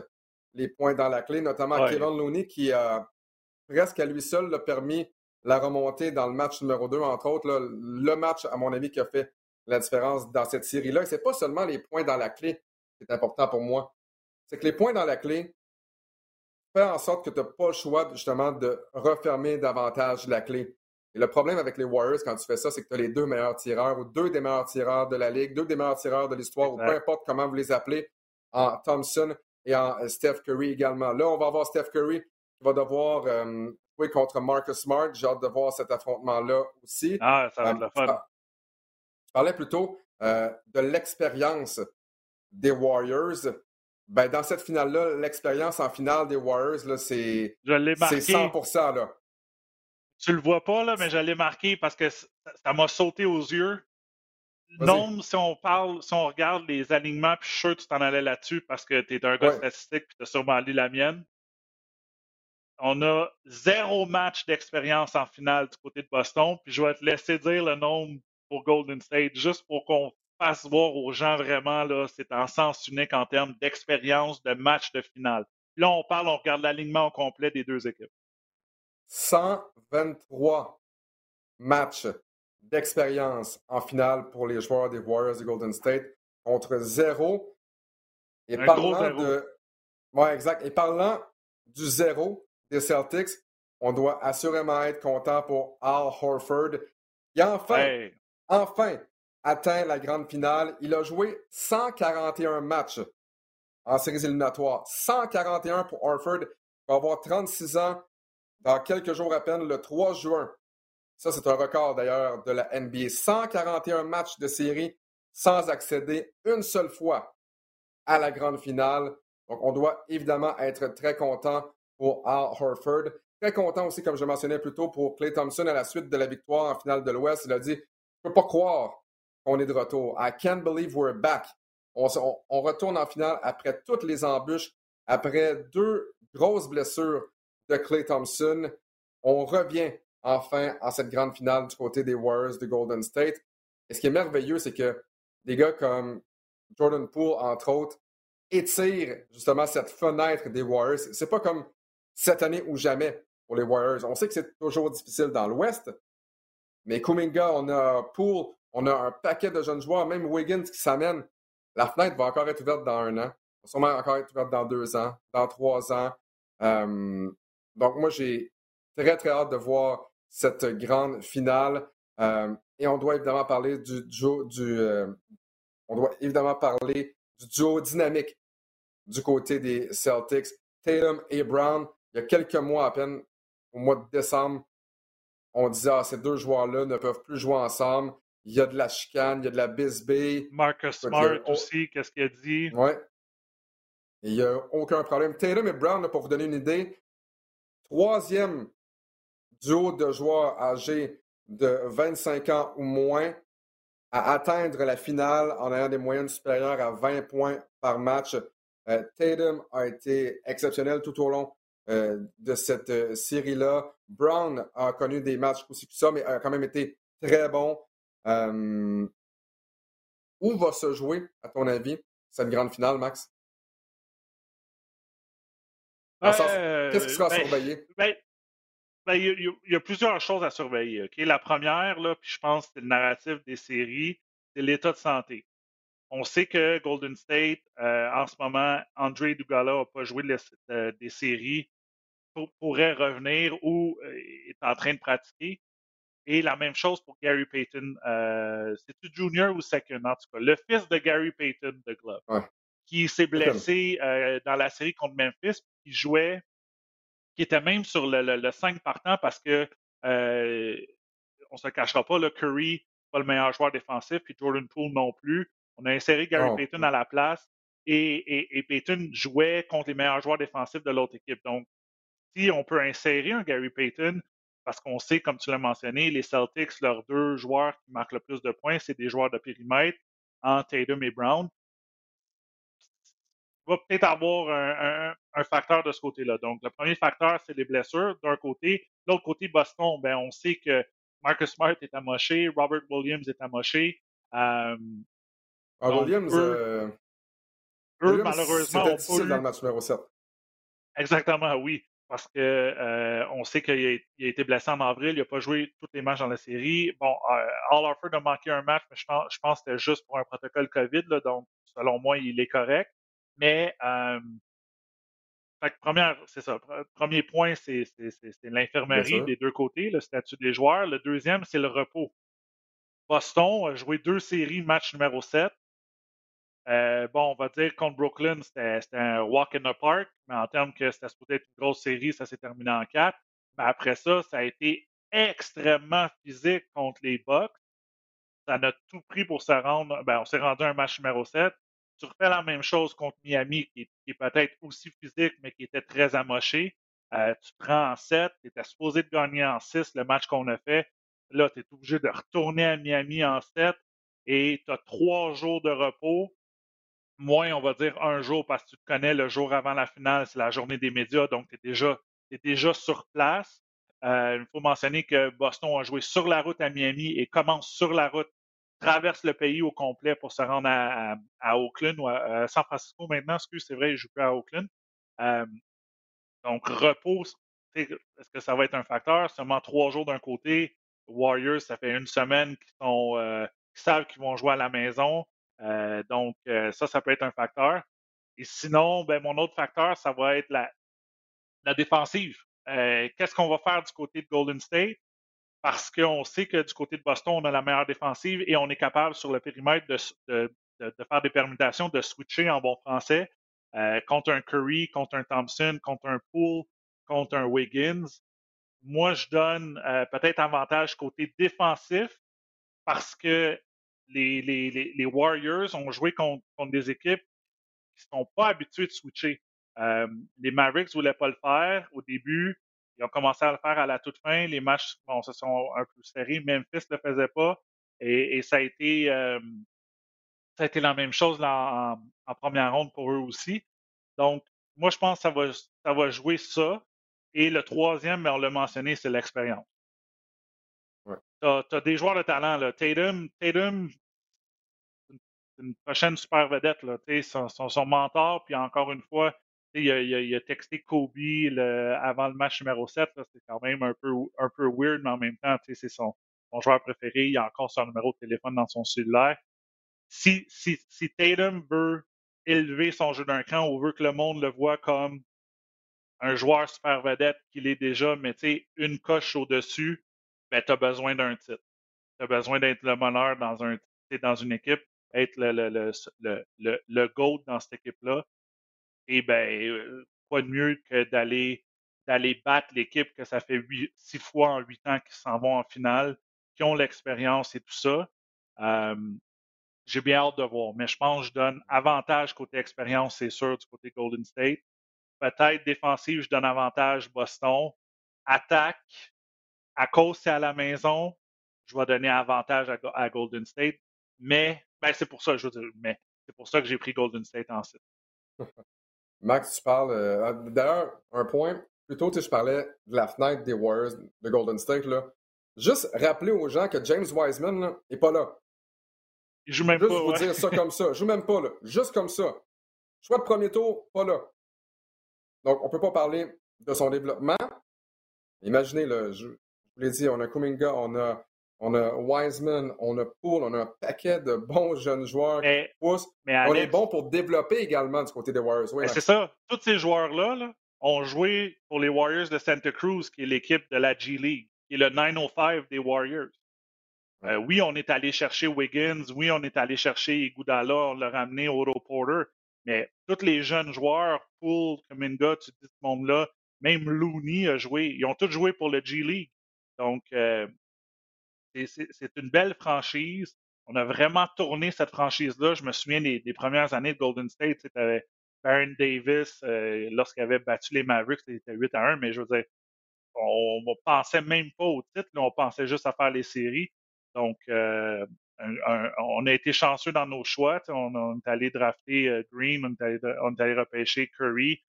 les points dans la clé, notamment Kevin Looney, qui a presque à lui seul a permis la remontée dans le match numéro 2, entre autres. le match, à mon avis, qui a fait la différence dans cette série-là. Ce n'est pas seulement les points dans la clé qui est important pour moi. C'est que les points dans la clé font en sorte que tu n'as pas le choix justement de refermer davantage la clé. Et le problème avec les Warriors quand tu fais ça, c'est que tu as les deux meilleurs tireurs ou deux des meilleurs tireurs de la ligue, deux des meilleurs tireurs de l'histoire, ou peu importe comment vous les appelez, en Thompson et en euh, Steph Curry également. Là, on va avoir Steph Curry qui va devoir euh, jouer contre Marcus Smart. J'ai hâte de voir cet affrontement-là aussi. Ah, ça va être le euh, fun parlais plutôt euh, de l'expérience des Warriors. Ben, dans cette finale-là, l'expérience en finale des Warriors, c'est 100 là. Tu le vois pas, là, mais je l'ai marqué parce que ça m'a sauté aux yeux. Non, si on parle, si on regarde les alignements, puis je suis sûr que tu t'en allais là-dessus parce que tu es un gars statistique puis tu as sûrement lu la mienne. On a zéro match d'expérience en finale du côté de Boston, puis je vais te laisser dire le nombre pour Golden State, juste pour qu'on fasse voir aux gens vraiment, là, c'est en sens unique en termes d'expérience de match de finale. Là, on parle, on regarde l'alignement au complet des deux équipes. 123 matchs d'expérience en finale pour les joueurs des Warriors de Golden State contre zéro. Et parlant de. Ouais, exact. Et parlant du zéro des Celtics, on doit assurément être content pour Al Horford, qui enfin, enfin atteint la grande finale. Il a joué 141 matchs en séries éliminatoires. 141 pour Horford. Il va avoir 36 ans dans quelques jours à peine, le 3 juin. Ça, c'est un record d'ailleurs de la NBA. 141 matchs de série sans accéder une seule fois à la grande finale. Donc, on doit évidemment être très content pour Al Horford. Très content aussi, comme je mentionnais plus tôt, pour Clay Thompson à la suite de la victoire en finale de l'Ouest. Il a dit Je ne peux pas croire qu'on est de retour. I can't believe we're back. On, on, retourne en finale après toutes les embûches, après deux grosses blessures de Clay Thompson. On revient enfin à cette grande finale du côté des Warriors de Golden State. Et ce qui est merveilleux, c'est que des gars comme Jordan Poole, entre autres, étirent justement cette fenêtre des Warriors. C'est pas comme cette année ou jamais pour les Warriors. On sait que c'est toujours difficile dans l'Ouest, mais Kuminga, on a Poole, on a un paquet de jeunes joueurs, même Wiggins qui s'amène. La fenêtre va encore être ouverte dans un an, va sûrement encore être ouverte dans deux ans, dans trois ans. Euh, donc, moi, j'ai très, très hâte de voir cette grande finale. Euh, et on doit évidemment parler du duo, du, euh, on doit évidemment parler du duo dynamique du côté des Celtics. Tatum et Brown, il y a quelques mois à peine, au mois de décembre, on disait ah, ces deux joueurs-là ne peuvent plus jouer ensemble. Il y a de la chicane, il y a de la bisbee. Marcus Smart aussi, qu'est-ce qu'il a dit? Oui. Il n'y a aucun problème. Tatum et Brown, pour vous donner une idée, troisième duo de joueurs âgés de 25 ans ou moins à atteindre la finale en ayant des moyennes supérieures à 20 points par match. Euh, Tatum a été exceptionnel tout au long euh, de cette euh, série-là. Brown a connu des matchs aussi que ça, mais a quand même été très bon. où va se jouer, à ton avis, cette grande finale, Max? Qu'est-ce qui sera ben, surveillé? Ben, ben, il, y a, plusieurs choses à surveiller. La première, là, puis je pense que c'est le narratif des séries, c'est l'état de santé. On sait que Golden State, euh, en ce moment, André Dugala n'a pas joué euh, des séries, pourrait revenir ou euh, est en train de pratiquer. Et la même chose pour Gary Payton. C'est-tu junior ou second, en tout cas? Le fils de Gary Payton de Glove, qui s'est blessé dans la série contre Memphis, qui jouait qui était même sur le, le, 5 partant parce que euh, on se cachera pas, le Curry, pas le meilleur joueur défensif, puis Jordan Poole non plus. On a inséré Gary Payton à la place et, et, Payton jouait contre les meilleurs joueurs défensifs de l'autre équipe. Donc, si on peut insérer un Gary Payton, parce qu'on sait, comme tu l'as mentionné, les Celtics, leurs deux joueurs qui marquent le plus de points, c'est des joueurs de périmètre, en Tatum et Brown va peut-être avoir un, facteur de ce côté-là. Donc, le premier facteur, c'est les blessures d'un côté. L'autre côté, Boston, ben, on sait que Marcus Smart est amoché, Robert Williams est amoché. Euh, ah, Williams, eux, euh, malheureusement, on peut... dans le match numéro 7. Exactement, oui. Parce que euh, on sait qu'il a, été blessé en avril, il n'a pas joué tous les matchs dans la série. Bon, euh, All Orford a manqué un match, mais je pense, je pense que c'était juste pour un protocole COVID, là, donc selon moi, il est correct. Mais euh, première, c'est ça. Premier point, c'est l'infirmerie des deux côtés, le statut des joueurs. Le deuxième, c'est le repos. Boston a joué deux séries, match numéro 7. Euh, bon, on va dire contre Brooklyn, c'était un walk in the park, mais en termes que c'était supposé être une grosse série, ça s'est terminé en quatre. Mais après ça, ça a été extrêmement physique contre les Bucks. Ça a tout pris pour se rendre. Ben, on s'est rendu à un match numéro 7 tu refais la même chose contre Miami, qui est, peut-être aussi physique, mais qui était très amoché. Euh, tu prends en 7, tu étais supposé de gagner en 6 le match qu'on a fait. Là, tu es obligé de retourner à Miami en 7 et tu as trois jours de repos. Moins, on va dire un jour parce que tu te connais le jour avant la finale, c'est la journée des médias, donc tu es déjà, déjà sur place. Euh, il faut mentionner que Boston a joué sur la route à Miami et commence sur la route traverse le pays au complet pour se rendre à, Oakland ou à, San Francisco maintenant. Excuse, c'est vrai, je joue plus à Oakland. Euh, donc, repos, est-ce que ça va être un facteur? Seulement trois jours d'un côté. Warriors, ça fait une semaine qu'ils sont euh, savent qu'ils vont jouer à la maison. Euh, donc, ça, ça peut être un facteur. Et sinon, ben, mon autre facteur, ça va être la, la défensive. Qu'est-ce qu'on va faire du côté de Golden State? Parce qu'on sait que du côté de Boston, on a la meilleure défensive et on est capable sur le périmètre de, faire des permutations, de switcher en bon français euh, contre un Curry, contre un Thompson, contre un Poole, contre un Wiggins. Moi, je donne euh, peut-être avantage côté défensif parce que les, Warriors ont joué contre, des équipes qui ne sont pas habituées de switcher. Euh, les Mavericks ne voulaient pas le faire au début. Ils ont commencé à le faire à la toute fin. Les matchs bon, se sont un peu serrés. Memphis ne le faisait pas. Et, ça, a été, euh, ça a été la même chose en, première ronde pour eux aussi. Donc, moi, je pense que ça va, ça va jouer ça. Et le troisième, mais on l'a mentionné, c'est l'expérience. Tu as, des joueurs de talent. Là. Tatum, Tatum c'est une prochaine super vedette. Là. Son, son, son mentor, puis encore une fois, il a, texté Kobe avant le match numéro 7. C'est quand même un peu, weird, mais en même temps, c'est son, joueur préféré. Il a encore son numéro de téléphone dans son cellulaire. Si, Tatum veut élever son jeu d'un cran ou veut que le monde le voit comme un joueur super vedette qu'il est déjà, mais une coche au-dessus, ben, tu as besoin d'un titre. Tu as besoin d'être le meneur dans, un, dans une équipe, être le, le, le GOAT dans cette équipe-là. Et ben, quoi de mieux que d'aller battre l'équipe que ça fait six fois en huit ans qu'ils s'en vont en finale, qui ont l'expérience et tout ça. j'ai bien hâte de voir, mais je pense que je donne avantage côté expérience, c'est sûr, du côté Golden State. Peut-être défensive, je donne avantage Boston. Attaque, à cause c'est à la maison, je vais donner avantage à, Golden State. Mais, ben c'est pour ça, je veux dire, mais c'est pour ça que j'ai pris Golden State en site. (laughs) Max, tu parles. Euh, d'ailleurs, un point. Plutôt, tu je parlais de la fenêtre des Warriors de Golden State. Là. Juste rappeler aux gens que James Wiseman n'est pas là. Il joue même pas. Juste vous dire ça comme ça. (laughs) Il joue même pas là. Juste comme ça. Choix de premier tour, pas là. Donc, on peut pas parler de son développement. Imaginez, là, je, vous l'ai dit, on a Kuminga, on a on a Wiseman, on a Poole, on a un paquet de bons jeunes joueurs qui poussent. on est bon pour développer également du côté des Warriors. c'est ça. Tous ces joueurs-là ont joué pour les Warriors de Santa Cruz, qui est l'équipe de la G League, qui est le 905 des Warriors. Euh, oui, on est allé chercher Wiggins, oui, on est allé chercher Iguodala, on l'a ramené au Porter, mais tous les jeunes joueurs, Poole, Kaminga, tu dis ce monde-là, même Looney a joué, ils ont tous joué pour le G League. Donc, euh, c'est une belle franchise. On a vraiment tourné cette franchise-là. Je me souviens des, premières années de Golden State. Tu avais Baron Davis, euh, lorsqu'il avait battu les Mavericks, c'était 8 à 1, mais je veux dire, on ne pensait même pas au titre, on pensait juste à faire les séries. Donc, euh, on a été chanceux dans nos choix. On, est allé drafter euh, Green, on est allé, repêcher Curry,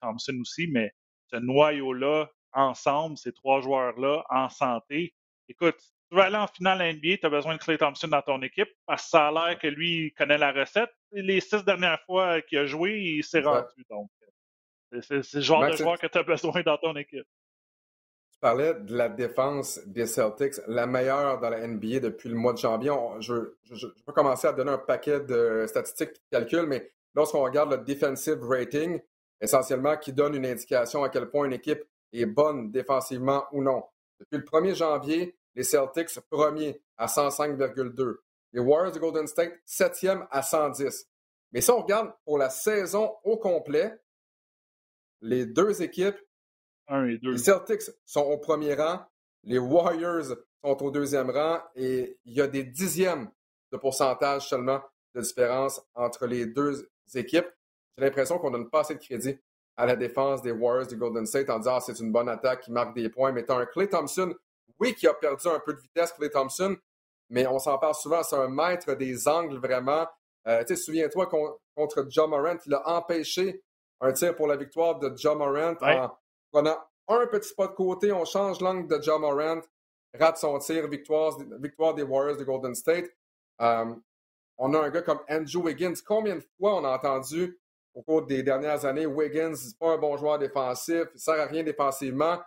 Thompson aussi, mais ce noyau-là, ensemble, ces trois joueurs-là, en santé, écoute, tu vas aller en finale NBA, tu as besoin de Clay Thompson dans ton équipe parce que ça a l'air que lui connaît la recette. Les six dernières fois qu'il a joué, il s'est rendu. Donc, c'est le genre de joueur que tu as besoin dans ton équipe. Tu parlais de la défense des Celtics, la meilleure dans la NBA depuis le mois de janvier. je, je, peux commencer à donner un paquet de statistiques et de calculs, mais lorsqu'on regarde le defensive rating, essentiellement qui donne une indication à quel point une équipe est bonne défensivement ou non. Depuis le 1er janvier, les Celtics premiers à 105,2. Les Warriors de Golden State septième à 110. Mais si on regarde pour la saison au complet, les deux équipes, les Celtics sont au premier rang, les Warriors sont au deuxième rang et il y a des dixièmes de pourcentage seulement de différence entre les deux équipes. J'ai l'impression qu'on donne pas assez de crédit à la défense des Warriors de Golden State en disant ah, c'est une bonne attaque qui marque des points. Mais tu as un Clay Thompson oui, qui a perdu un peu de vitesse, Clay Thompson, mais on s'en parle souvent, c'est un maître des angles vraiment. Euh, souviens-toi contre John Morant, il a empêché un tir pour la victoire de John Morant en prenant un petit pas de côté, on change l'angle de John Morant. rate son tir, victoire, victoire des Warriors de Golden State. Euh, on a un gars comme Andrew Wiggins. Combien de fois on a entendu au cours des dernières années, Wiggins, n'est pas un bon joueur défensif, il ne sert à rien défensivement.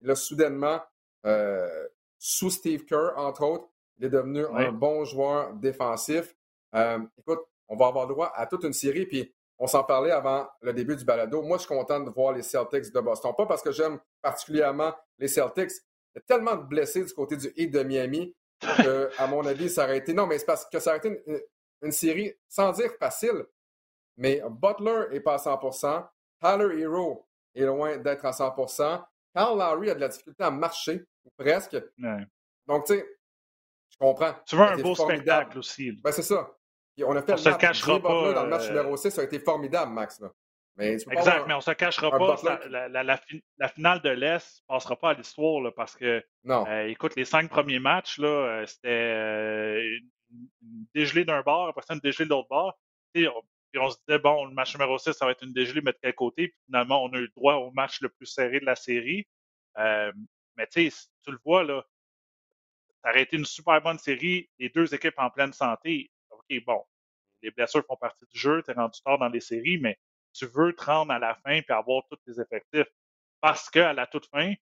Il a soudainement, euh, sous Steve Kerr, entre autres, il est devenu un bon joueur défensif. Euh, écoute, on va avoir droit à toute une série, puis on s'en parlait avant le début du balado. Moi, je suis content de voir les Celtics de Boston. Pas parce que j'aime particulièrement les Celtics. Il y a tellement de blessés du côté du Heat de Miami que, (laughs) à mon avis, ça aurait été. Non, mais c'est parce que ça aurait été une, série, sans dire facile, mais Butler n'est pas à 100 Tyler Hero est loin d'être à 100 Carl Lowry a de la difficulté à marcher, presque. Donc, tu sais, je comprends. Tu veux un beau spectacle aussi. Ben, c'est ça on a fait le match. dans le match euh, numéro 6, ça a été formidable, Max. Mais exact, mais on ne se cachera pas. la, finale de l'Est ne passera pas à l'histoire parce que, euh, écoute, les cinq premiers matchs, euh, c'était une, dégelée d'un bord, après ça, une dégelée de l'autre bord. Et on, on, se disait, bon, le match numéro 6, ça va être une dégelée, mais de quel côté? Puis finalement, on a eu le droit au match le plus serré de la série. mais tu sais, tu le vois, là, ça aurait été une super bonne série, les deux équipes en pleine santé. OK, bon, les blessures font partie du jeu, tu es rendu tard dans les séries, mais tu veux te rendre à la fin et avoir tous tes effectifs. Parce qu'à la toute fin,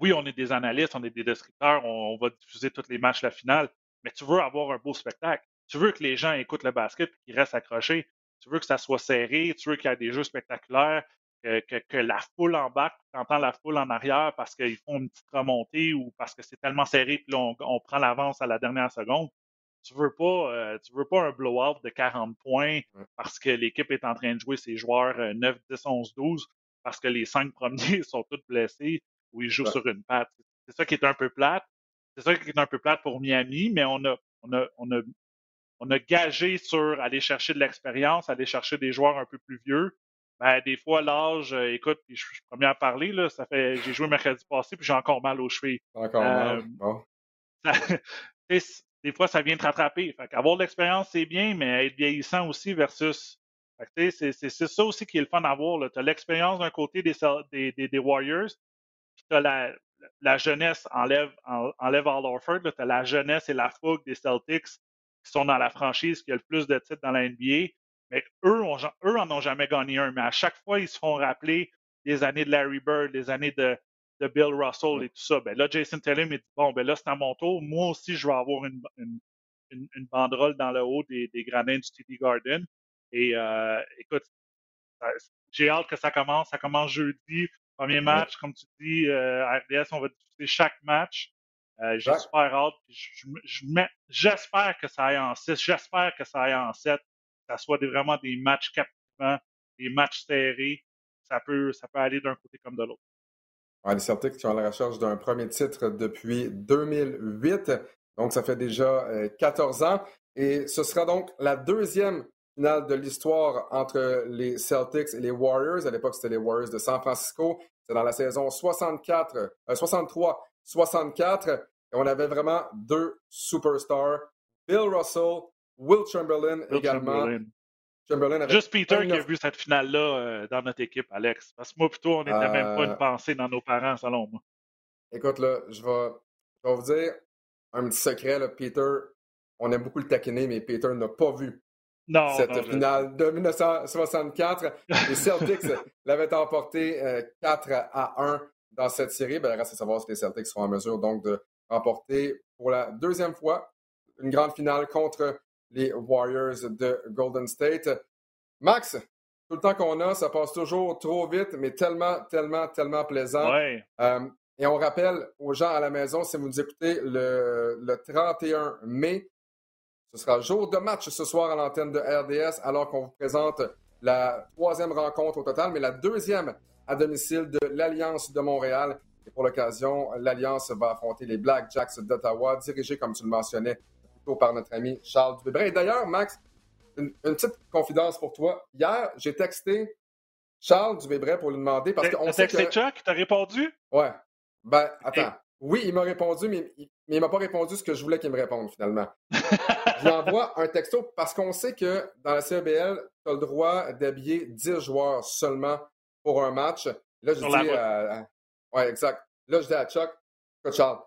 oui, on est des analystes, on est des descripteurs, on, va diffuser tous les matchs, la finale, mais tu veux avoir un beau spectacle. Tu veux que les gens écoutent le basket et qu'ils restent accrochés. Tu veux que ça soit serré, tu veux qu'il y ait des jeux spectaculaires, que, la foule embarque, tu entends la foule en arrière parce qu'ils font une petite remontée ou parce que c'est tellement serré, puis on, on prend l'avance à la dernière seconde tu veux pas, euh, tu veux pas un blowout de 40 points parce que l'équipe est en train de jouer ses joueurs 9, 10, 11, 12 parce que les cinq premiers (laughs) sont tous blessés ou ils jouent sur une patte. C'est ça qui est un peu plate. C'est ça qui est un peu plate pour Miami, mais on a, on a, on a, on a gagé sur aller chercher de l'expérience, aller chercher des joueurs un peu plus vieux. Ben, des fois, l'âge, euh, écoute, je suis premier à parler, là, ça fait, j'ai joué mercredi passé, puis j'ai encore mal aux chevilles. Encore mal? Euh, (laughs) des fois, ça vient te rattraper. Fait avoir de l'expérience, c'est bien, mais être vieillissant aussi versus. C'est ça aussi qui est le fun d'avoir. Tu as l'expérience d'un côté des, des, des, Warriors, puis tu as la, la, jeunesse, enlève, enlève All Orford, tu as la jeunesse et la fougue des Celtics qui sont dans la franchise qui a le plus de titres dans la NBA. Mais eux, eux en ont jamais gagné un. Mais à chaque fois, ils se font rappeler des années de Larry Bird, des années de, de Bill Russell et tout ça. Ben là, Jason Taylor m'a dit bon, ben là, c'est à mon tour. Moi aussi, je vais avoir une, une, une, banderole dans le haut des, des gradins du TD Garden. Et euh, écoute, j'ai hâte que ça commence. Ça commence jeudi. Premier match, comme tu dis, euh, RDS, on va discuter chaque match. Euh, j'ai super hâte. J'espère que ça aille en 6. J'espère que ça aille en 7. Que ça soit des, vraiment des matchs captivants, des matchs serrés. Ça peut, ça peut aller d'un côté comme de l'autre les Celtics qui ont la recherche d'un premier titre depuis 2008. Donc, ça fait déjà 14 euh, ans. Et ce sera donc la deuxième finale de l'histoire entre les Celtics et les Warriors. À l'époque, c'était les Warriors de San Francisco. C'est dans la saison 64, 63-64. Et on avait vraiment deux superstars. Bill Russell, Will Chamberlain également. Juste Peter qui a vu cette finale-là euh, dans notre équipe, Alex. Parce que moi, plutôt, on n'était même pas une euh. pensée dans nos parents, selon moi. Écoute, là, je vais, vous dire un petit secret, là, Peter. On aime beaucoup le taquiner, mais Peter n'a pas vu cette finale de 1964. Les Celtics (laughs) l'avaient emporté 4 euh, à 1 dans cette série. Ben, il reste à savoir si les Celtics seront en mesure donc de remporter pour la deuxième fois une grande finale contre les Warriors de Golden State. Max, tout le temps qu'on a, ça passe toujours trop vite, mais tellement, tellement, tellement plaisant. Euh, et on rappelle aux gens à la maison, si vous nous écoutez le, le 31 mai, ce sera jour de match ce soir à l'antenne de RDS, alors qu'on vous présente la troisième rencontre au total, mais la deuxième à domicile de l'Alliance de Montréal. Et pour l'occasion, l'Alliance va affronter les Black Jacks d'Ottawa, dirigés, comme tu le mentionnais, par notre ami Charles Dubébret. Et d'ailleurs, Max, une, petite confidence pour toi. Hier, j'ai texté Charles Dubébret pour lui demander parce qu'on sait texté Chuck, t'as répondu? Ouais. Ben, attends. Oui, il m'a répondu, mais, il il m'a pas répondu ce que je voulais qu'il me réponde finalement. je lui envoie un texto parce qu'on sait que dans la CEBL, tu as le droit d'habiller 10 joueurs seulement pour un match. Là, je dis. Euh, ouais, exact. Là, je dis à Chuck, écoute, Charles,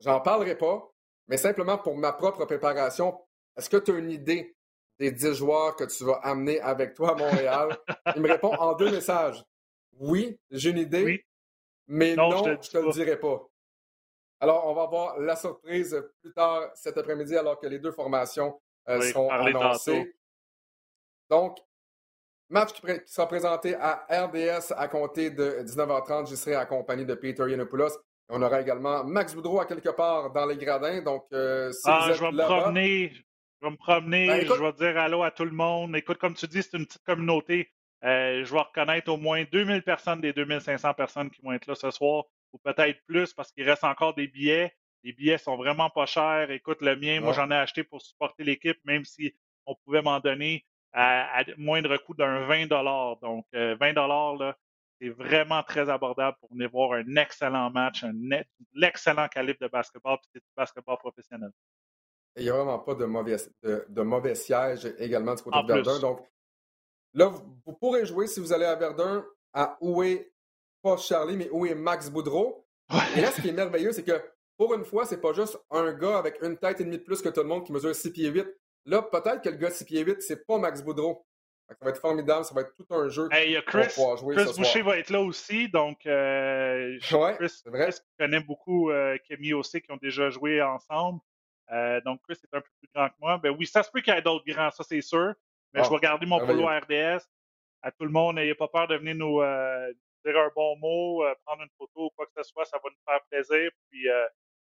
j'en parlerai pas, mais simplement pour ma propre préparation, est-ce que tu as une idée des 10 joueurs que tu vas amener avec toi à Montréal? (laughs) Il me répond en deux messages. Oui, j'ai une idée, mais non, je ne te, le dirai pas. Alors, on va voir la surprise plus tard cet après-midi, alors que les deux formations euh, seront annoncées. Donc, match qui, sera présenté à RDS à compter de 19h30. Je serai accompagné de Peter Yanopoulos. On aura également Max Boudreau à quelque part dans les gradins. Donc, euh, si ah, vous êtes je vais me promener. Je vais me promener. Ben, je vais dire allô à tout le monde. Écoute, comme tu dis, c'est une petite communauté. Euh, je vais reconnaître au moins 2000 personnes des 2500 personnes qui vont être là ce soir, ou peut-être plus parce qu'il reste encore des billets. Les billets sont vraiment pas chers. Écoute, le mien, moi, j'en ai acheté pour supporter l'équipe, même si on pouvait m'en donner à, moindre coût d'un 20 Donc, 20 euh, là, c'est vraiment très abordable pour venir voir un excellent match, un l'excellent calibre de basketball, puis c'est du basketball professionnel. il n'y a vraiment pas de mauvais, de, mauvais sièges également du côté de Verdun. Donc, là, vous, pourrez jouer si vous allez à Verdun à où est pas Charlie, mais où est Max Boudreau. Et là, ce qui est merveilleux, c'est que pour une fois, c'est pas juste un gars avec une tête et demie de plus que tout le monde qui mesure 6 pieds 8. Là, peut-être que le gars de 6 pieds 8, c'est pas Max Boudreau. Ça va être formidable, ça va être tout un jeu. Hey, y Chris, Chris Boucher va être là aussi, donc euh, ouais, Chris, vrai. Chris connaît beaucoup euh, Kemi aussi qui ont déjà joué ensemble. Euh, donc Chris est un peu plus grand que moi. Ben oui, ça se peut qu'il y ait d'autres grands, ça c'est sûr. Mais je ah, vais garder mon polo RDS. À tout le monde, n'ayez pas peur de venir nous euh, dire un bon mot, euh, prendre une photo ou quoi que ce soit, ça va nous faire plaisir. Puis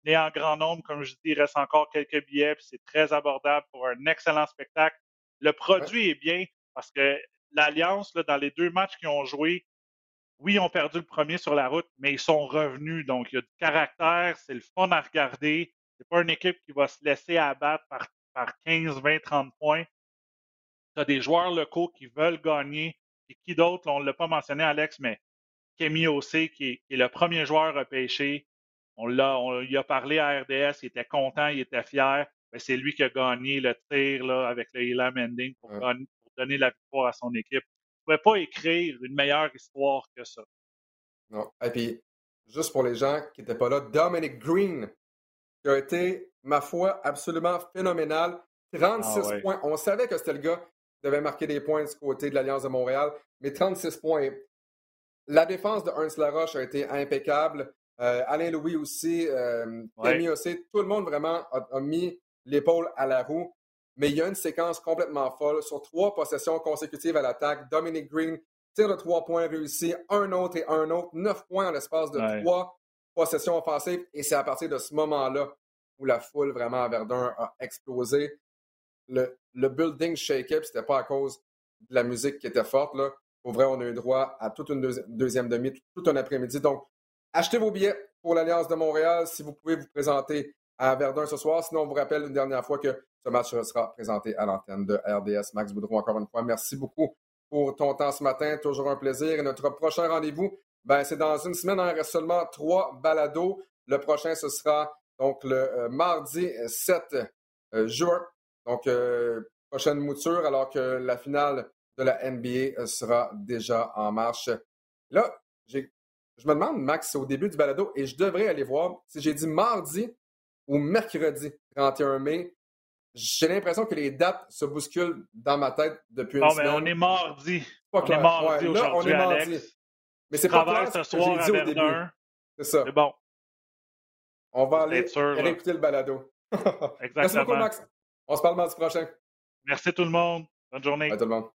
venez en grand nombre, comme je dis, il reste encore quelques billets, puis c'est très abordable pour un excellent spectacle. Le produit est bien, parce que l'Alliance, dans les deux matchs qu'ils ont joué, oui, ils ont perdu le premier sur la route, mais ils sont revenus. Donc, il y a du caractère, c'est le fun à regarder. C'est pas une équipe qui va se laisser abattre par, par 15, 20, 30 points. Tu as des joueurs locaux qui veulent gagner. Et qui d'autre? On ne l'a pas mentionné, Alex, mais Kemi Ossé, qui est, le premier joueur à pêcher. On l'a, on lui a parlé à RDS, il était content, il était fier. Ben, c'est lui qui a gagné le tir là, avec le Elam Ending pour, gagner, donner la victoire à son équipe. Il ne pouvait pas écrire une meilleure histoire que ça. Non. Et puis, juste pour les gens qui n'étaient pas là, Dominic Green, qui a été, ma foi, absolument phénoménal. 36 ah points. On savait que c'était le gars qui devait marquer des points du côté de l'Alliance de Montréal, mais 36 points. La défense de Ernst Laroche a été impeccable. Euh, Alain Louis aussi, euh, aussi, tout le monde vraiment a mis l'épaule à la roue mais il y a une séquence complètement folle sur trois possessions consécutives à l'attaque. Dominic Green tire de trois points réussi, un autre et un autre, neuf points en l'espace de trois possessions offensives. Et c'est à partir de ce moment-là où la foule vraiment à Verdun a explosé. Le, le building shake-up, c'était pas à cause de la musique qui était forte. Là. Pour vrai, on a eu droit à toute une deuxième demi, tout un après-midi. Donc, achetez vos billets pour l'Alliance de Montréal si vous pouvez vous présenter à Verdun ce soir. Sinon, on vous rappelle une dernière fois que ce match sera présenté à l'antenne de RDS. Max Boudreau, encore une fois, merci beaucoup pour ton temps ce matin. Toujours un plaisir. Et notre prochain rendez-vous, ben, c'est dans une semaine. Il reste seulement trois balados. Le prochain, ce sera donc le euh, mardi 7 euh, juin. Donc, euh, prochaine mouture, alors que la finale de la NBA sera déjà en marche. Là, je me demande, Max, c'est au début du balado, et je devrais aller voir si j'ai dit mardi ou mercredi 31 mai. J'ai l'impression que les dates se bousculent dans ma tête depuis une non, semaine. mais on est mardi. on est mardi aujourd'hui, Alex. Mais c'est pas clair ce, ce que j'ai dit au début. C'est ça. C'est bon. On va aller réécouter le balado. Exactement. (laughs) Merci beaucoup, Max. On se parle mardi prochain. Merci tout le monde. Bonne journée. Bye tout le monde.